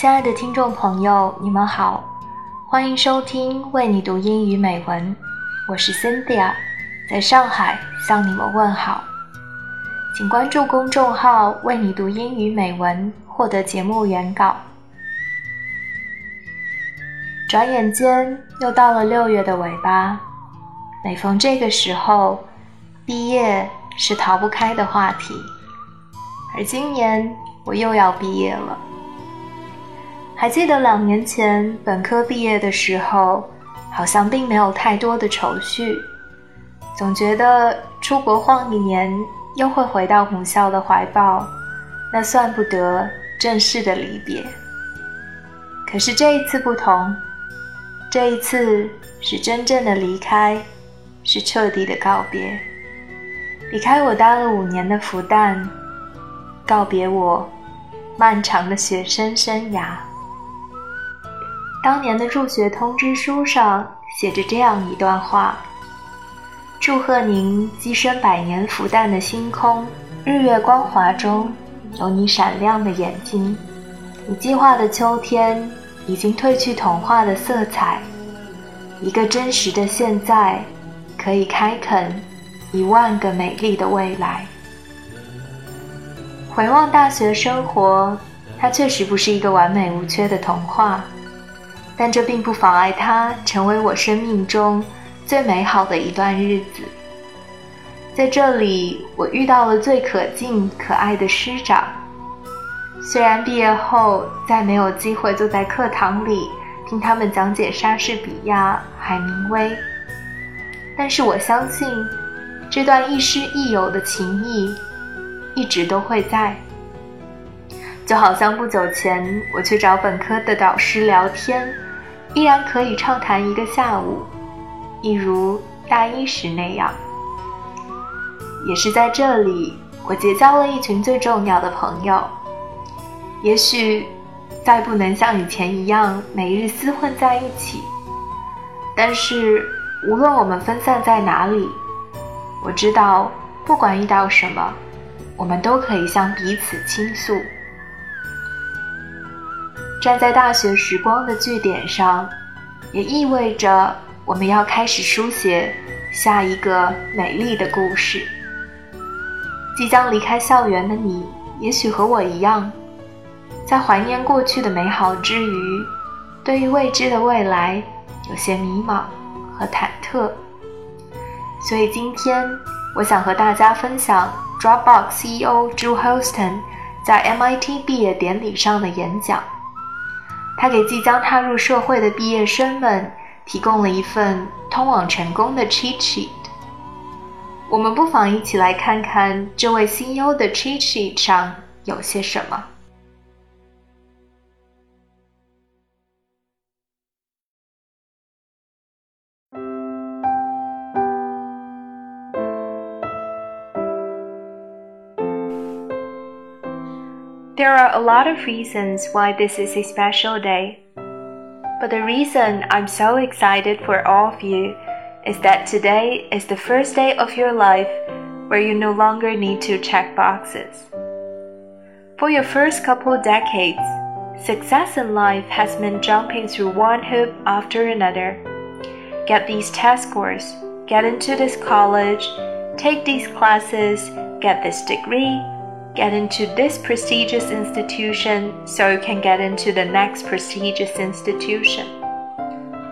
亲爱的听众朋友，你们好，欢迎收听为你读英语美文，我是 Cynthia，在上海向你们问好。请关注公众号“为你读英语美文”，获得节目原稿。转眼间又到了六月的尾巴，每逢这个时候，毕业是逃不开的话题。而今年我又要毕业了。还记得两年前本科毕业的时候，好像并没有太多的愁绪，总觉得出国晃一年又会回到母校的怀抱，那算不得正式的离别。可是这一次不同，这一次是真正的离开，是彻底的告别，离开我待了五年的复旦，告别我漫长的学生生涯。当年的入学通知书上写着这样一段话：“祝贺您跻身百年复旦的星空，日月光华中有你闪亮的眼睛。你计划的秋天已经褪去童话的色彩，一个真实的现在可以开垦一万个美丽的未来。”回望大学生活，它确实不是一个完美无缺的童话。但这并不妨碍它成为我生命中最美好的一段日子。在这里，我遇到了最可敬可爱的师长。虽然毕业后再没有机会坐在课堂里听他们讲解莎士比亚、海明威，但是我相信，这段亦师亦友的情谊一直都会在。就好像不久前我去找本科的导师聊天。依然可以畅谈一个下午，一如大一时那样。也是在这里，我结交了一群最重要的朋友。也许再不能像以前一样每日厮混在一起，但是无论我们分散在哪里，我知道，不管遇到什么，我们都可以向彼此倾诉。站在大学时光的句点上，也意味着我们要开始书写下一个美丽的故事。即将离开校园的你，也许和我一样，在怀念过去的美好之余，对于未知的未来有些迷茫和忐忑。所以今天，我想和大家分享 Dropbox CEO Drew Houston 在 MIT 毕业典礼上的演讲。他给即将踏入社会的毕业生们提供了一份通往成功的 cheat sheet。我们不妨一起来看看这位 CEO 的 cheat sheet 上有些什么。There are a lot of reasons why this is a special day. But the reason I'm so excited for all of you is that today is the first day of your life where you no longer need to check boxes. For your first couple decades, success in life has meant jumping through one hoop after another. Get these test scores, get into this college, take these classes, get this degree, get into this prestigious institution so you can get into the next prestigious institution.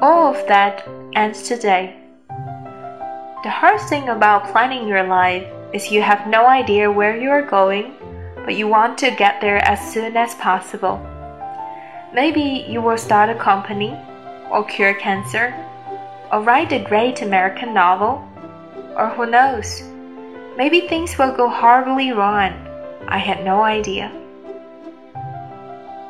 All of that ends today. The hard thing about planning your life is you have no idea where you are going, but you want to get there as soon as possible. Maybe you will start a company, or cure cancer, or write a great American novel, or who knows, maybe things will go horribly wrong I had no idea.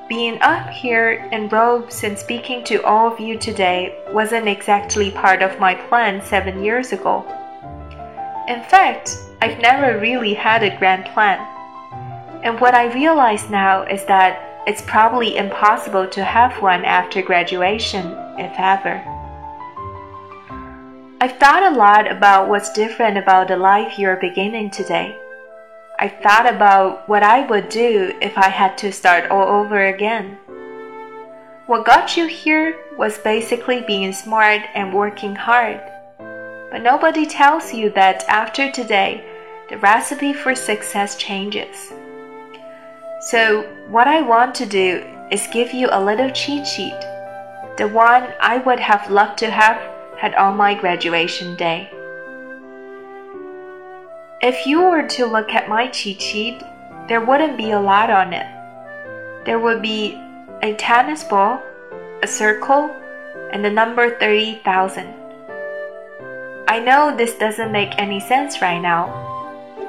Being up here in robes and speaking to all of you today wasn't exactly part of my plan seven years ago. In fact, I've never really had a grand plan. And what I realize now is that it's probably impossible to have one after graduation, if ever. I've thought a lot about what's different about the life you're beginning today. I thought about what I would do if I had to start all over again. What got you here was basically being smart and working hard. But nobody tells you that after today, the recipe for success changes. So, what I want to do is give you a little cheat sheet, the one I would have loved to have had on my graduation day. If you were to look at my cheat sheet, there wouldn't be a lot on it. There would be a tennis ball, a circle, and the number 30,000. I know this doesn't make any sense right now,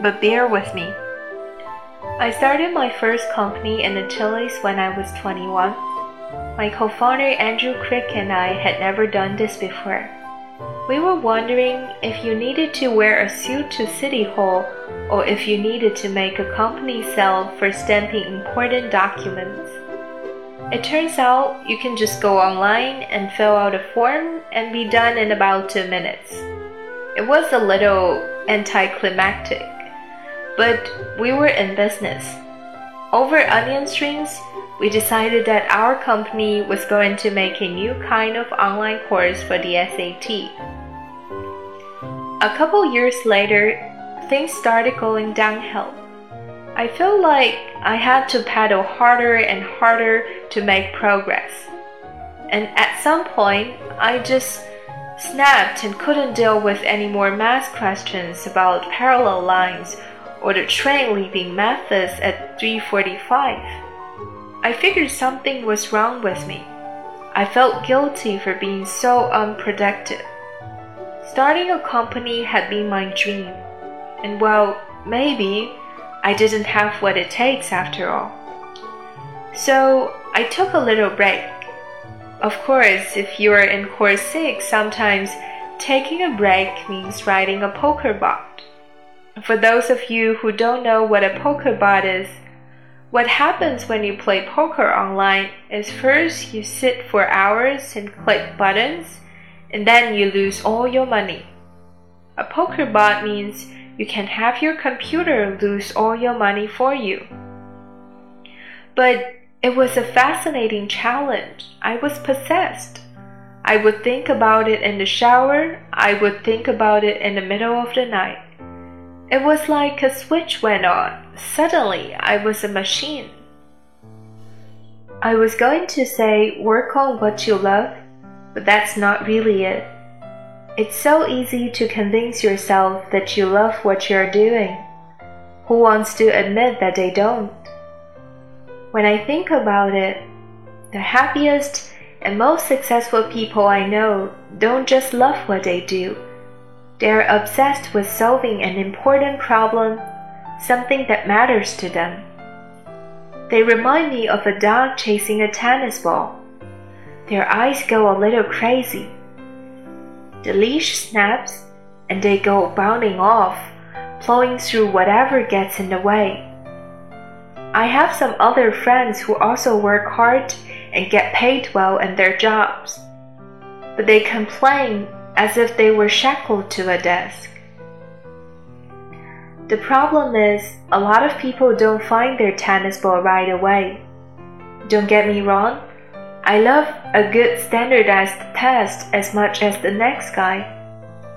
but bear with me. I started my first company in the Chili's when I was 21. My co-founder Andrew Crick and I had never done this before. We were wondering if you needed to wear a suit to City Hall or if you needed to make a company sell for stamping important documents. It turns out you can just go online and fill out a form and be done in about two minutes. It was a little anticlimactic, but we were in business. Over onion strings, we decided that our company was going to make a new kind of online course for the SAT. A couple years later, things started going downhill. I felt like I had to paddle harder and harder to make progress. And at some point, I just snapped and couldn't deal with any more math questions about parallel lines or the train leaving Memphis at 3:45. I figured something was wrong with me. I felt guilty for being so unproductive. Starting a company had been my dream, and well, maybe I didn't have what it takes after all. So I took a little break. Of course, if you are in course 6, sometimes taking a break means riding a poker bot. For those of you who don't know what a poker bot is, what happens when you play poker online is first you sit for hours and click buttons and then you lose all your money. A poker bot means you can have your computer lose all your money for you. But it was a fascinating challenge. I was possessed. I would think about it in the shower, I would think about it in the middle of the night. It was like a switch went on. Suddenly, I was a machine. I was going to say, work on what you love, but that's not really it. It's so easy to convince yourself that you love what you're doing. Who wants to admit that they don't? When I think about it, the happiest and most successful people I know don't just love what they do. They're obsessed with solving an important problem, something that matters to them. They remind me of a dog chasing a tennis ball their eyes go a little crazy. The leash snaps and they go bounding off, plowing through whatever gets in the way. I have some other friends who also work hard and get paid well in their jobs, but they complain as if they were shackled to a desk. The problem is, a lot of people don't find their tennis ball right away. Don't get me wrong, I love a good standardized test as much as the next guy,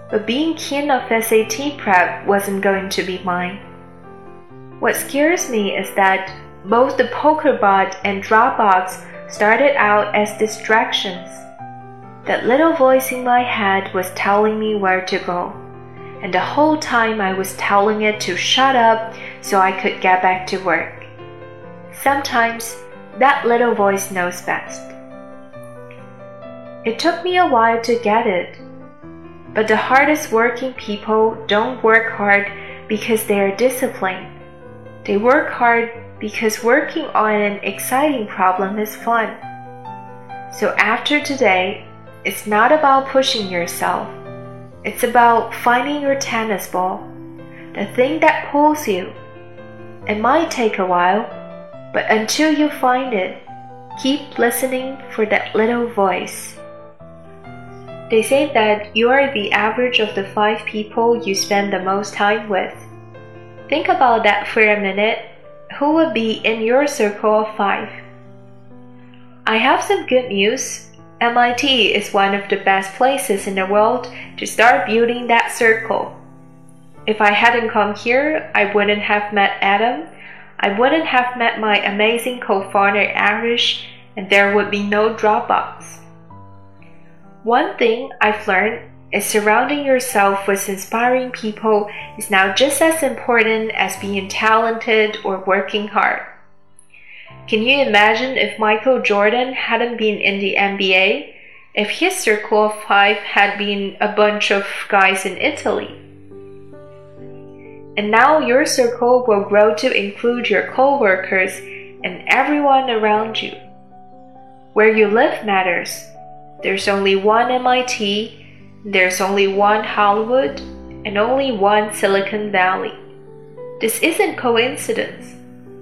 but being king of SAT prep wasn't going to be mine. What scares me is that both the poker bot and Dropbox started out as distractions. That little voice in my head was telling me where to go, and the whole time I was telling it to shut up so I could get back to work. Sometimes that little voice knows best. It took me a while to get it. But the hardest working people don't work hard because they are disciplined. They work hard because working on an exciting problem is fun. So after today, it's not about pushing yourself. It's about finding your tennis ball, the thing that pulls you. It might take a while, but until you find it, keep listening for that little voice. They say that you are the average of the five people you spend the most time with. Think about that for a minute. Who would be in your circle of five? I have some good news. MIT is one of the best places in the world to start building that circle. If I hadn't come here, I wouldn't have met Adam. I wouldn't have met my amazing co-founder Arash, and there would be no Dropbox. One thing I've learned is surrounding yourself with inspiring people is now just as important as being talented or working hard. Can you imagine if Michael Jordan hadn't been in the NBA? If his circle of five had been a bunch of guys in Italy? And now your circle will grow to include your coworkers and everyone around you. Where you live matters. There's only one MIT, there's only one Hollywood, and only one Silicon Valley. This isn't coincidence.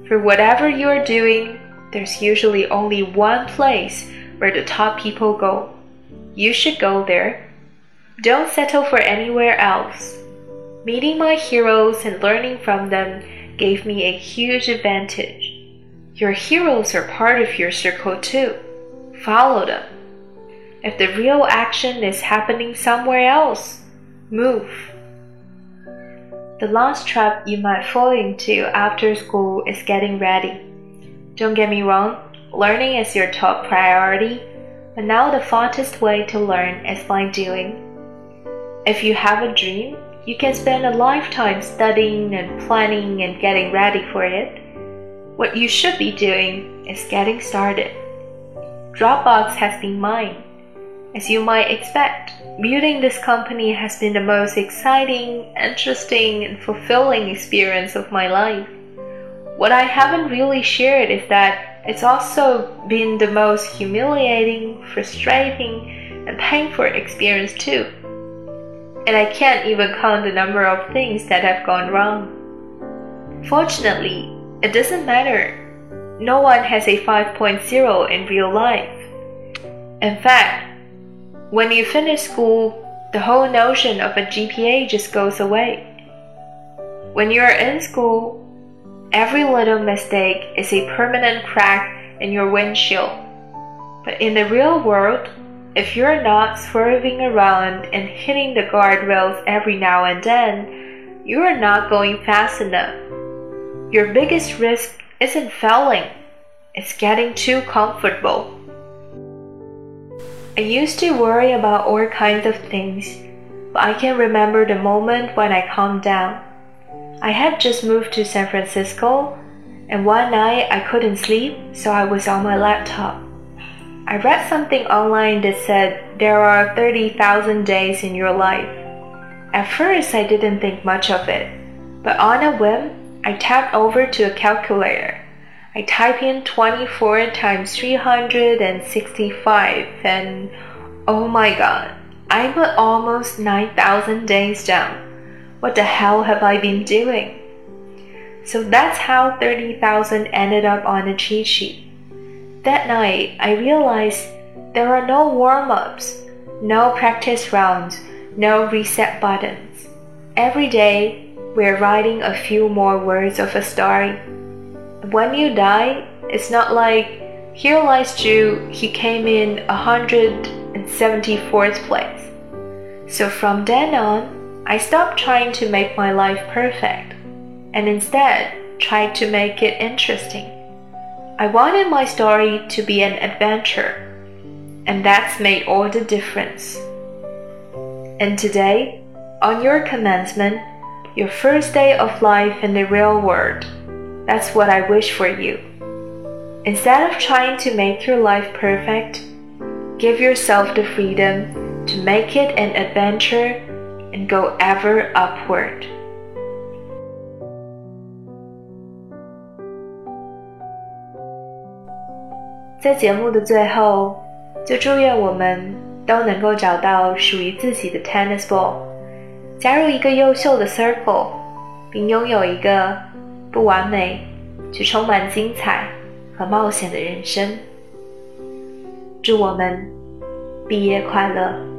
For whatever you're doing, there's usually only one place where the top people go. You should go there. Don't settle for anywhere else. Meeting my heroes and learning from them gave me a huge advantage. Your heroes are part of your circle too. Follow them. If the real action is happening somewhere else, move. The last trap you might fall into after school is getting ready. Don't get me wrong, learning is your top priority, but now the fastest way to learn is by doing. If you have a dream, you can spend a lifetime studying and planning and getting ready for it. What you should be doing is getting started. Dropbox has been mine. As you might expect, building this company has been the most exciting, interesting, and fulfilling experience of my life. What I haven't really shared is that it's also been the most humiliating, frustrating, and painful experience too and I can't even count the number of things that have gone wrong. Fortunately, it doesn't matter. No one has a 5.0 in real life. In fact, when you finish school, the whole notion of a GPA just goes away. When you're in school, every little mistake is a permanent crack in your windshield. But in the real world, if you're not swerving around and hitting the guardrails every now and then, you are not going fast enough. Your biggest risk isn't failing, it's getting too comfortable. I used to worry about all kinds of things, but I can remember the moment when I calmed down. I had just moved to San Francisco, and one night I couldn't sleep, so I was on my laptop. I read something online that said there are 30,000 days in your life. At first, I didn't think much of it, but on a whim, I tapped over to a calculator. I type in 24 times 365 and oh my god, I'm at almost 9,000 days down. What the hell have I been doing? So that's how 30,000 ended up on a cheat sheet. That night, I realized there are no warm ups, no practice rounds, no reset buttons. Every day, we're writing a few more words of a story. When you die, it's not like, here lies Drew, he came in 174th place. So from then on, I stopped trying to make my life perfect and instead tried to make it interesting. I wanted my story to be an adventure, and that's made all the difference. And today, on your commencement, your first day of life in the real world, that's what I wish for you. Instead of trying to make your life perfect, give yourself the freedom to make it an adventure and go ever upward. 在节目的最后，就祝愿我们都能够找到属于自己的 tennis ball，加入一个优秀的 circle，并拥有一个 不完美却充满精彩和冒险的人生。祝我们毕业快乐！